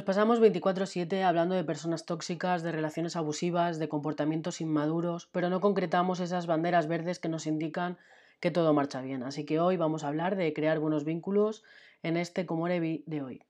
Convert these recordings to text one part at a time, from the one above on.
Nos pasamos 24/7 hablando de personas tóxicas, de relaciones abusivas, de comportamientos inmaduros, pero no concretamos esas banderas verdes que nos indican que todo marcha bien. Así que hoy vamos a hablar de crear buenos vínculos en este Comorevi de hoy.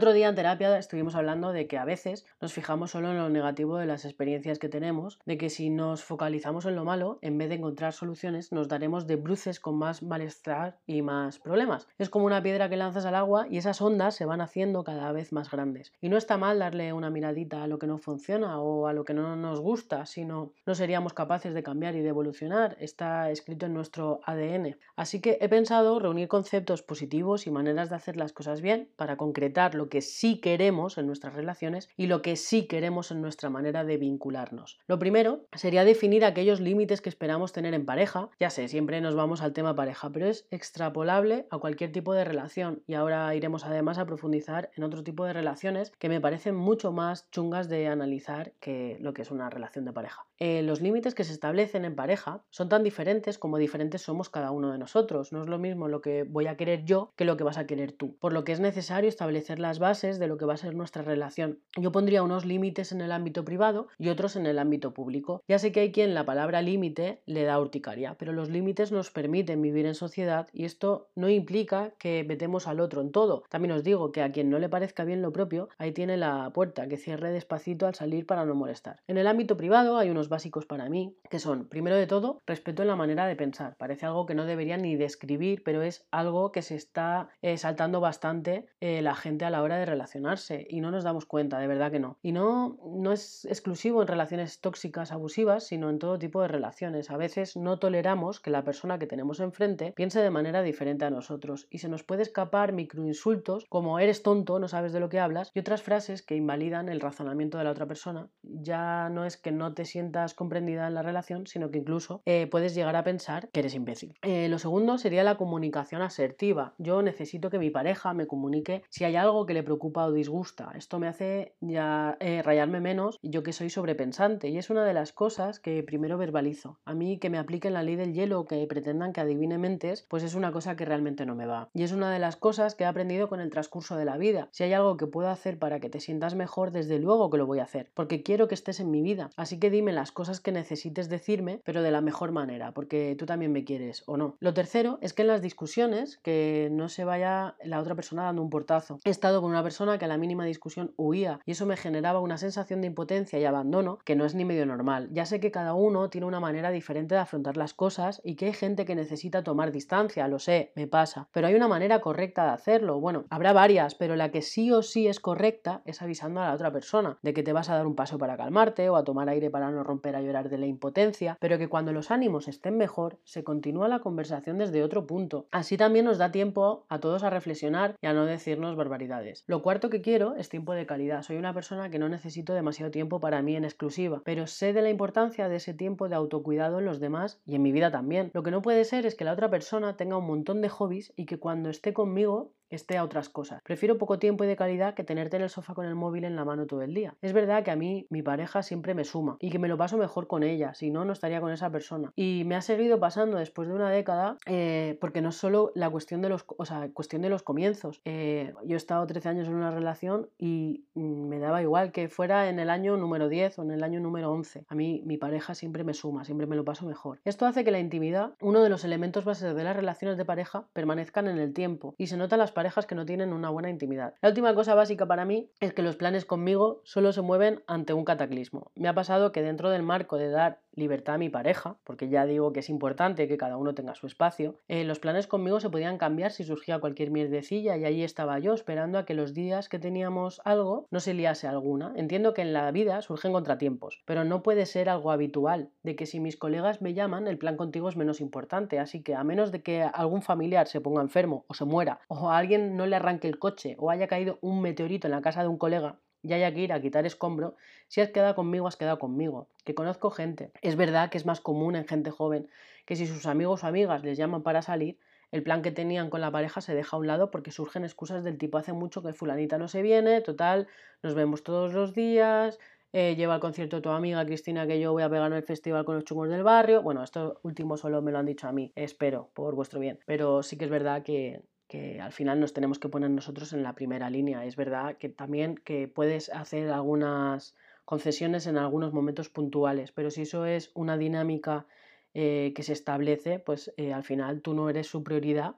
Otro día en terapia estuvimos hablando de que a veces nos fijamos solo en lo negativo de las experiencias que tenemos, de que si nos focalizamos en lo malo, en vez de encontrar soluciones, nos daremos de bruces con más malestar y más problemas. Es como una piedra que lanzas al agua y esas ondas se van haciendo cada vez más grandes. Y no está mal darle una miradita a lo que no funciona o a lo que no nos gusta, sino no seríamos capaces de cambiar y de evolucionar. Está escrito en nuestro ADN. Así que he pensado reunir conceptos positivos y maneras de hacer las cosas bien para concretar lo que sí queremos en nuestras relaciones y lo que sí queremos en nuestra manera de vincularnos. Lo primero sería definir aquellos límites que esperamos tener en pareja. Ya sé, siempre nos vamos al tema pareja, pero es extrapolable a cualquier tipo de relación y ahora iremos además a profundizar en otro tipo de relaciones que me parecen mucho más chungas de analizar que lo que es una relación de pareja. Eh, los límites que se establecen en pareja son tan diferentes como diferentes somos cada uno de nosotros. No es lo mismo lo que voy a querer yo que lo que vas a querer tú. Por lo que es necesario establecer las bases de lo que va a ser nuestra relación. Yo pondría unos límites en el ámbito privado y otros en el ámbito público. Ya sé que hay quien la palabra límite le da urticaria, pero los límites nos permiten vivir en sociedad y esto no implica que metemos al otro en todo. También os digo que a quien no le parezca bien lo propio, ahí tiene la puerta, que cierre despacito al salir para no molestar. En el ámbito privado hay unos básicos para mí, que son, primero de todo, respeto en la manera de pensar. Parece algo que no debería ni describir, pero es algo que se está eh, saltando bastante eh, la gente a la hora de relacionarse y no nos damos cuenta, de verdad que no. Y no, no es exclusivo en relaciones tóxicas, abusivas, sino en todo tipo de relaciones. A veces no toleramos que la persona que tenemos enfrente piense de manera diferente a nosotros y se nos puede escapar microinsultos como eres tonto, no sabes de lo que hablas y otras frases que invalidan el razonamiento de la otra persona. Ya no es que no te sientas comprendida en la relación, sino que incluso eh, puedes llegar a pensar que eres imbécil. Eh, lo segundo sería la comunicación asertiva. Yo necesito que mi pareja me comunique si hay algo que le preocupa o disgusta. Esto me hace ya eh, rayarme menos, yo que soy sobrepensante, y es una de las cosas que primero verbalizo. A mí que me apliquen la ley del hielo, que pretendan que adivine mentes, pues es una cosa que realmente no me va. Y es una de las cosas que he aprendido con el transcurso de la vida. Si hay algo que puedo hacer para que te sientas mejor, desde luego que lo voy a hacer, porque quiero que estés en mi vida. Así que dime las cosas que necesites decirme, pero de la mejor manera, porque tú también me quieres o no. Lo tercero es que en las discusiones, que no se vaya la otra persona dando un portazo. He estado con una persona que a la mínima discusión huía y eso me generaba una sensación de impotencia y abandono que no es ni medio normal. Ya sé que cada uno tiene una manera diferente de afrontar las cosas y que hay gente que necesita tomar distancia, lo sé, me pasa, pero hay una manera correcta de hacerlo. Bueno, habrá varias, pero la que sí o sí es correcta es avisando a la otra persona de que te vas a dar un paso para calmarte o a tomar aire para no romper a llorar de la impotencia, pero que cuando los ánimos estén mejor se continúa la conversación desde otro punto. Así también nos da tiempo a todos a reflexionar y a no decirnos barbaridades. Lo cuarto que quiero es tiempo de calidad. Soy una persona que no necesito demasiado tiempo para mí en exclusiva, pero sé de la importancia de ese tiempo de autocuidado en los demás y en mi vida también. Lo que no puede ser es que la otra persona tenga un montón de hobbies y que cuando esté conmigo esté a otras cosas. Prefiero poco tiempo y de calidad que tenerte en el sofá con el móvil en la mano todo el día. Es verdad que a mí mi pareja siempre me suma y que me lo paso mejor con ella, si no, no estaría con esa persona. Y me ha seguido pasando después de una década, eh, porque no es solo la cuestión de los, o sea, cuestión de los comienzos. Eh, yo he estado 13 años en una relación y mm, me daba igual que fuera en el año número 10 o en el año número 11. A mí mi pareja siempre me suma, siempre me lo paso mejor. Esto hace que la intimidad, uno de los elementos bases de las relaciones de pareja, permanezcan en el tiempo y se nota las parejas que no tienen una buena intimidad. La última cosa básica para mí es que los planes conmigo solo se mueven ante un cataclismo. Me ha pasado que dentro del marco de dar libertad a mi pareja, porque ya digo que es importante que cada uno tenga su espacio, eh, los planes conmigo se podían cambiar si surgía cualquier mierdecilla y ahí estaba yo esperando a que los días que teníamos algo no se liase alguna. Entiendo que en la vida surgen contratiempos, pero no puede ser algo habitual de que si mis colegas me llaman el plan contigo es menos importante, así que a menos de que algún familiar se ponga enfermo o se muera o a no le arranque el coche o haya caído un meteorito en la casa de un colega, y haya que ir a quitar escombro, si has quedado conmigo, has quedado conmigo. Que conozco gente. Es verdad que es más común en gente joven que si sus amigos o amigas les llaman para salir, el plan que tenían con la pareja se deja a un lado porque surgen excusas del tipo hace mucho que fulanita no se viene, total, nos vemos todos los días, eh, lleva al concierto tu amiga Cristina que yo voy a pegar en el festival con los chungos del barrio. Bueno, esto último solo me lo han dicho a mí, espero, por vuestro bien. Pero sí que es verdad que, que al final nos tenemos que poner nosotros en la primera línea. Es verdad que también que puedes hacer algunas concesiones en algunos momentos puntuales, pero si eso es una dinámica eh, que se establece, pues eh, al final tú no eres su prioridad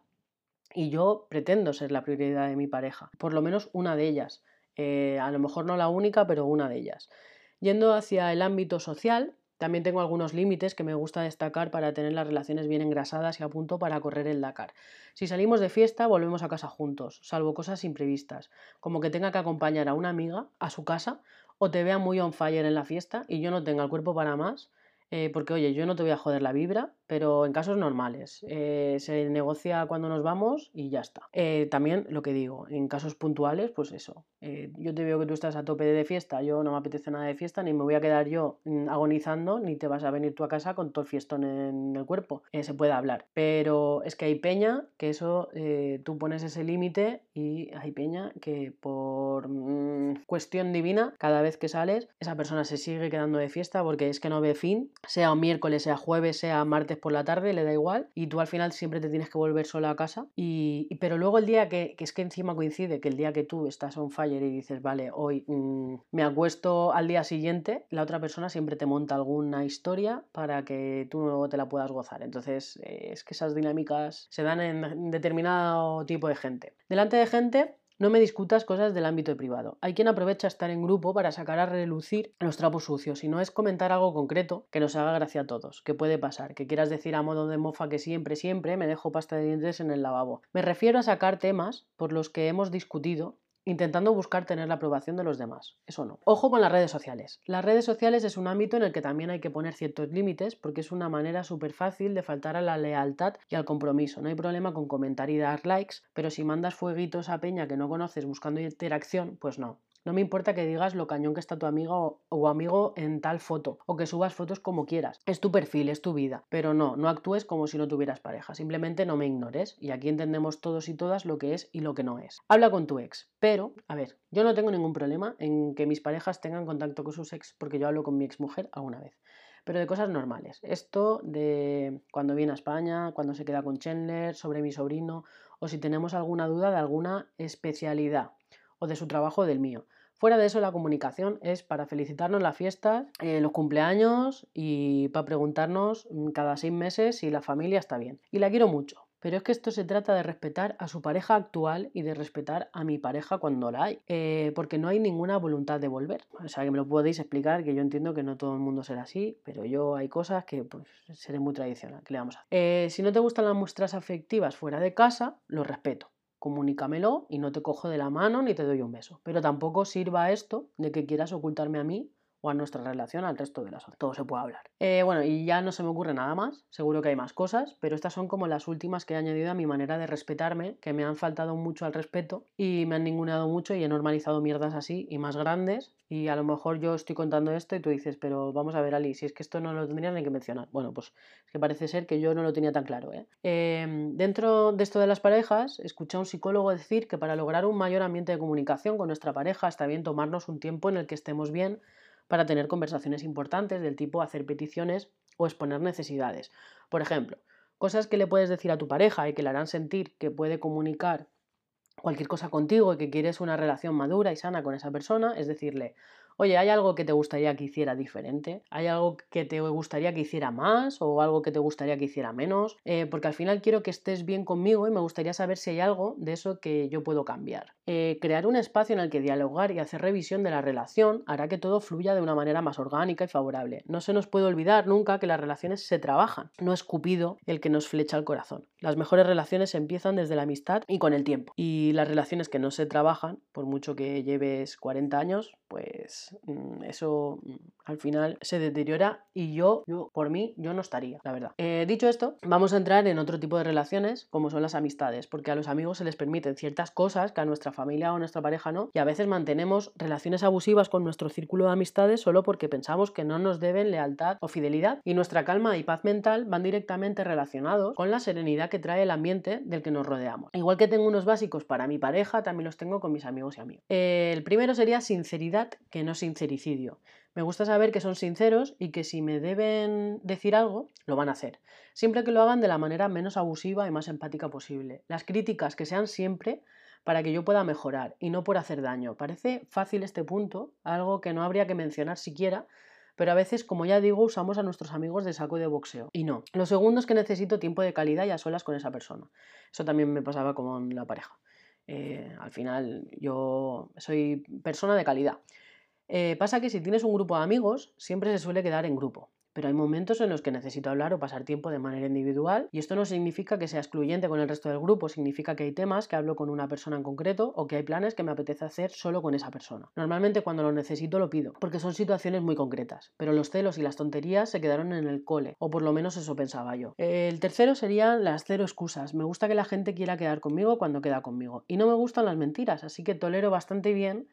y yo pretendo ser la prioridad de mi pareja, por lo menos una de ellas, eh, a lo mejor no la única, pero una de ellas. Yendo hacia el ámbito social, también tengo algunos límites que me gusta destacar para tener las relaciones bien engrasadas y a punto para correr el Dakar. Si salimos de fiesta, volvemos a casa juntos, salvo cosas imprevistas, como que tenga que acompañar a una amiga a su casa o te vea muy on fire en la fiesta y yo no tenga el cuerpo para más, eh, porque oye, yo no te voy a joder la vibra, pero en casos normales. Eh, se negocia cuando nos vamos y ya está. Eh, también lo que digo, en casos puntuales, pues eso. yo te veo que tú estás a tope de fiesta, yo no me apetece nada de fiesta, ni me voy a quedar yo mm, agonizando, ni te vas a venir tú a casa con todo el fiestón en el cuerpo. se puede hablar. Pero es que hay peña que eso, tú pones ese límite y hay peña que por mm, cuestión divina, cada vez que sales, esa persona se sigue quedando de fiesta porque es que no ve fin sea un miércoles, sea jueves, sea martes por la tarde, le da igual, y tú al final siempre te tienes que volver sola a casa. Y, pero luego el día que, es que encima coincide, que el día que tú estás on fire y dices, vale, hoy mm, me acuesto al día siguiente, la otra persona siempre te monta alguna historia para que tú no te la puedas gozar. Entonces, eh, es que esas dinámicas se dan en determinado tipo de gente. Delante de gente no me discutas cosas del ámbito privado. Hay quien aprovecha estar en grupo para sacar a relucir los trapos sucios y no es comentar algo concreto que nos haga gracia a todos. ¿Qué puede pasar? Que quieras decir a modo de mofa que siempre, siempre me dejo pasta de dientes en el lavabo. Me refiero a sacar temas por los que hemos discutido intentando buscar tener la aprobación de los demás. Eso no. Ojo con las redes sociales. Las redes sociales es un ámbito en el que también hay que poner ciertos límites porque es una manera súper fácil de faltar a la lealtad y al compromiso. No hay problema con comentar y dar likes, pero si mandas fueguitos a peña que no conoces buscando interacción, pues no. No me importa que digas lo cañón que está tu amiga o, amigo en tal foto, o que subas fotos como quieras. Es tu perfil, es tu vida. Pero no, no actúes como si no tuvieras pareja. Simplemente no me ignores. Y aquí entendemos todos y todas lo que es y lo que no es. Habla con tu ex. Pero, a ver, yo no tengo ningún problema en que mis parejas tengan contacto con sus ex porque yo hablo con mi ex mujer alguna vez pero de cosas normales. Esto de cuando viene a España, cuando se queda con Chandler, sobre mi sobrino, o si tenemos alguna duda de alguna especialidad o de su trabajo o del mío. Fuera de eso, la comunicación es para felicitarnos las fiestas, eh, los cumpleaños y para preguntarnos mm, cada seis meses si la familia está bien. Y la quiero mucho. Pero es que esto se trata de respetar a su pareja actual y de respetar a mi pareja cuando la hay. Eh, porque no hay ninguna voluntad de volver. O sea, que me lo podéis explicar, que yo entiendo que no todo el mundo será así, pero yo hay cosas que pues seré muy tradicional. ¿Qué le vamos a? Eh, si no te gustan las muestras afectivas fuera de casa, lo respeto comunícamelo y no te cojo de la mano ni te doy un beso. Pero tampoco sirva esto de que quieras ocultarme a mí o a nuestra relación al resto de las otras. Todo se puede hablar. Eh, bueno, y ya no se me ocurre nada más, seguro que hay más cosas, pero estas son como las últimas que he añadido a mi manera de respetarme, que me han faltado mucho al respeto y me han ninguneado mucho y he normalizado mierdas así y más grandes. Y a lo mejor yo estoy contando esto y tú dices, pero vamos a ver, Ali, si es que esto no lo tendrías ni que mencionar. Bueno, pues es que parece ser que yo no lo tenía tan claro. ¿eh? Em, dentro de esto de las parejas, escuché a un psicólogo decir que para lograr un mayor ambiente de comunicación con nuestra pareja está bien tomarnos un tiempo en el que estemos bien para tener conversaciones importantes del tipo hacer peticiones o exponer necesidades. Por ejemplo, cosas que le puedes decir a tu pareja y que le harán sentir que puede comunicar cualquier cosa contigo y que quieres una relación madura y sana con esa persona, es decirle, Oye, ¿hay algo que te gustaría que hiciera diferente? ¿Hay algo que te gustaría que hiciera más o algo que te gustaría que hiciera menos? Eh, porque al final quiero que estés bien conmigo y me gustaría saber si hay algo de eso que yo puedo cambiar. Eh, crear un espacio en el que dialogar y hacer revisión de la relación hará que todo fluya de una manera más orgánica y favorable. No se nos puede olvidar nunca que las relaciones se trabajan, no es Cupido el que nos flecha el corazón. Las mejores relaciones empiezan desde la amistad y con el tiempo. Y las relaciones que no se trabajan, por mucho que lleves 40 años, pues mm, eso mm, al final se deteriora y yo, yo por mí, yo no estaría, la verdad. Eh, dicho esto, vamos a entrar en otro tipo de relaciones, como son las amistades, porque a los amigos se les permiten ciertas cosas que a nuestra familia o a nuestra pareja no, y a veces mantenemos relaciones abusivas con nuestro círculo de amistades solo porque pensamos que no nos deben lealtad o fidelidad, y nuestra calma y paz mental van directamente relacionados con la serenidad que trae el ambiente del que nos rodeamos. Igual que tengo unos básicos para mi pareja, también los tengo con mis amigos y amigos. Eh, el primero sería sinceridad que no sincericidio. Me gusta saber que son sinceros y que si me deben decir algo, lo van a hacer. Siempre que lo hagan de la manera menos abusiva y más empática posible. Las críticas que sean siempre para que yo pueda mejorar y no por hacer daño. Parece fácil este punto, algo que no habría que mencionar siquiera, pero a veces, como ya digo, usamos a nuestros amigos de saco de boxeo. Y no. Lo segundo es que necesito tiempo de calidad y a solas con esa persona. Eso también me pasaba con la pareja. Eh, al final, yo soy persona de calidad. Eh, pasa que si tienes un grupo de amigos, siempre se suele quedar en grupo. Pero hay momentos en los que necesito hablar o pasar tiempo de manera individual y esto no significa que sea excluyente con el resto del grupo, significa que hay temas que hablo con una persona en concreto o que hay planes que me apetece hacer solo con esa persona. Normalmente cuando lo necesito lo pido, porque son situaciones muy concretas, pero los celos y las tonterías se quedaron en el cole, o por lo menos eso pensaba yo. El tercero serían las cero excusas. Me gusta que la gente quiera quedar conmigo cuando queda conmigo y no me gustan las mentiras, así que tolero bastante bien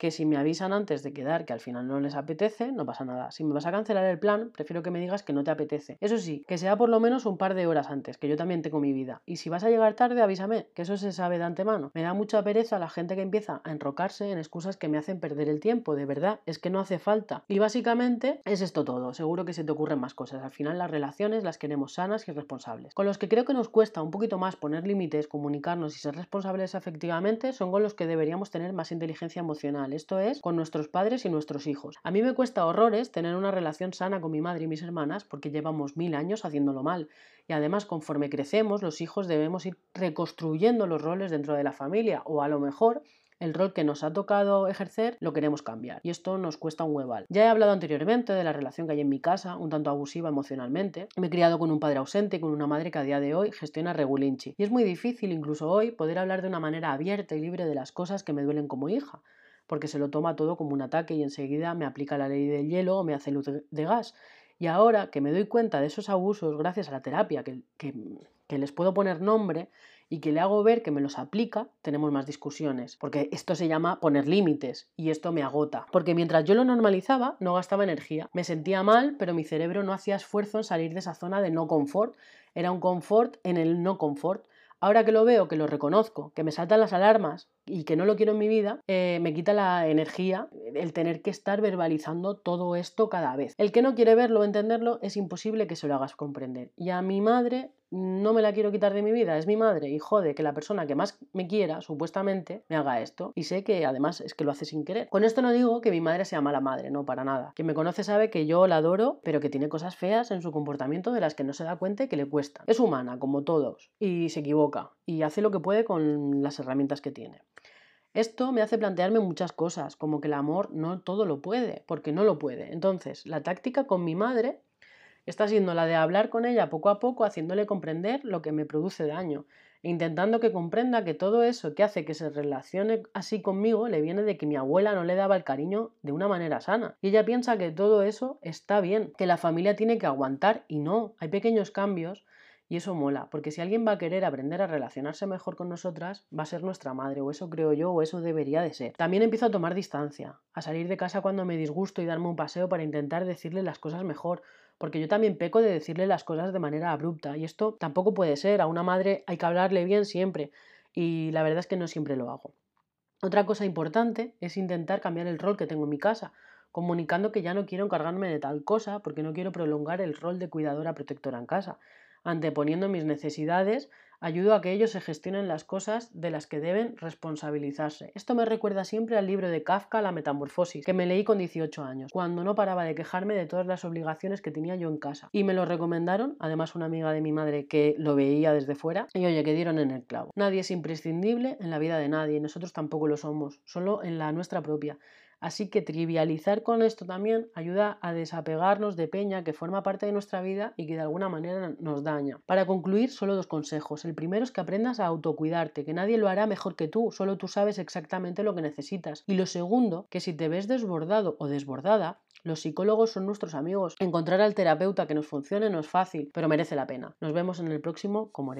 que si me avisan antes de quedar que al final no les apetece, no pasa nada. Si me vas a cancelar el plan, prefiero que me digas que no te apetece. Eso sí, que sea por lo menos un par de horas antes, que yo también tengo mi vida. Y si vas a llegar tarde, avísame, que eso se sabe de antemano. Me da mucha pereza la gente que empieza a enrocarse en excusas que me hacen perder el tiempo, de verdad, es que no hace falta. Y básicamente es esto todo, seguro que se te ocurren más cosas. Al final las relaciones las queremos sanas y responsables. Con los que creo que nos cuesta un poquito más poner límites, comunicarnos y ser responsables efectivamente son con los que deberíamos tener más inteligencia emocional esto es, con nuestros padres y nuestros hijos. A mí me cuesta horrores tener una relación sana con mi madre y mis hermanas porque llevamos mil años haciéndolo mal. Y además, conforme crecemos, los hijos debemos ir reconstruyendo los roles dentro de la familia o a lo mejor el rol que nos ha tocado ejercer lo queremos cambiar y esto nos cuesta un hueval. Ya he hablado anteriormente de la relación que hay en mi casa, un tanto abusiva emocionalmente. Me he criado con un padre ausente y con una madre que a día de hoy gestiona regulinchi y es muy difícil incluso hoy poder hablar de una manera abierta y libre de las cosas que me duelen como hija porque se lo toma todo como un ataque y enseguida me aplica la ley del hielo o me hace luz de gas. Y ahora que me doy cuenta de esos abusos gracias a la terapia, que, que, les puedo poner nombre y que le hago ver que me los aplica, tenemos más discusiones. Porque esto se llama poner límites y esto me agota. Porque mientras yo lo normalizaba, no gastaba energía. Me sentía mal, pero mi cerebro no hacía esfuerzo en salir de esa zona de no confort. Era un confort en el no confort. Ahora que lo veo, que lo reconozco, que me saltan las alarmas y que no lo quiero en mi vida, eh, me quita la energía el tener que estar verbalizando todo esto cada vez. El que no quiere verlo o entenderlo es imposible que se lo hagas comprender. Y a mi madre no me la quiero quitar de mi vida, es mi madre y jode que la persona que más me quiera, supuestamente, me haga esto. Y sé que además es que lo hace sin querer. Con esto no digo que mi madre sea mala madre, no, para nada. Quien me conoce sabe que yo la adoro, pero que tiene cosas feas en su comportamiento de las que no se da cuenta y que le cuesta. Es humana, como todos, y se equivoca, y hace lo que puede con las herramientas que tiene. Esto me hace plantearme muchas cosas, como que el amor no todo lo puede, porque no lo puede. Entonces, la táctica con mi madre está siendo la de hablar con ella poco a poco, haciéndole comprender lo que me produce daño, e intentando que comprenda que todo eso que hace que se relacione así conmigo le viene de que mi abuela no le daba el cariño de una manera sana. Y ella piensa que todo eso está bien, que la familia tiene que aguantar y no, hay pequeños cambios y eso mola, porque si alguien va a querer aprender a relacionarse mejor con nosotras, va a ser nuestra madre, o eso creo yo, o eso debería de ser. También empiezo a tomar distancia, a salir de casa cuando me disgusto y darme un paseo para intentar decirle las cosas mejor, porque yo también peco de decirle las cosas de manera abrupta, y esto tampoco puede ser, a una madre hay que hablarle bien siempre, y la verdad es que no siempre lo hago. Otra cosa importante es intentar cambiar el rol que tengo en mi casa, comunicando que ya no quiero encargarme de tal cosa porque no quiero prolongar el rol de cuidadora protectora en casa anteponiendo mis necesidades, ayudo a que ellos se gestionen las cosas de las que deben responsabilizarse. Esto me recuerda siempre al libro de Kafka, La Metamorfosis, que me leí con 18 años, cuando no paraba de quejarme de todas las obligaciones que tenía yo en casa. Y me lo recomendaron, además una amiga de mi madre que lo veía desde fuera, y oye, que dieron en el clavo. Nadie es imprescindible en la vida de nadie, nosotros tampoco lo somos, solo en la nuestra propia. Así que trivializar con esto también ayuda a desapegarnos de peña que forma parte de nuestra vida y que de alguna manera nos daña. Para concluir, solo dos consejos. El primero es que aprendas a autocuidarte, que nadie lo hará mejor que tú, solo tú sabes exactamente lo que necesitas. Y lo segundo, que si te ves desbordado o desbordada, los psicólogos son nuestros amigos. Encontrar al terapeuta que nos funcione no es fácil, pero merece la pena. Nos vemos en el próximo Como.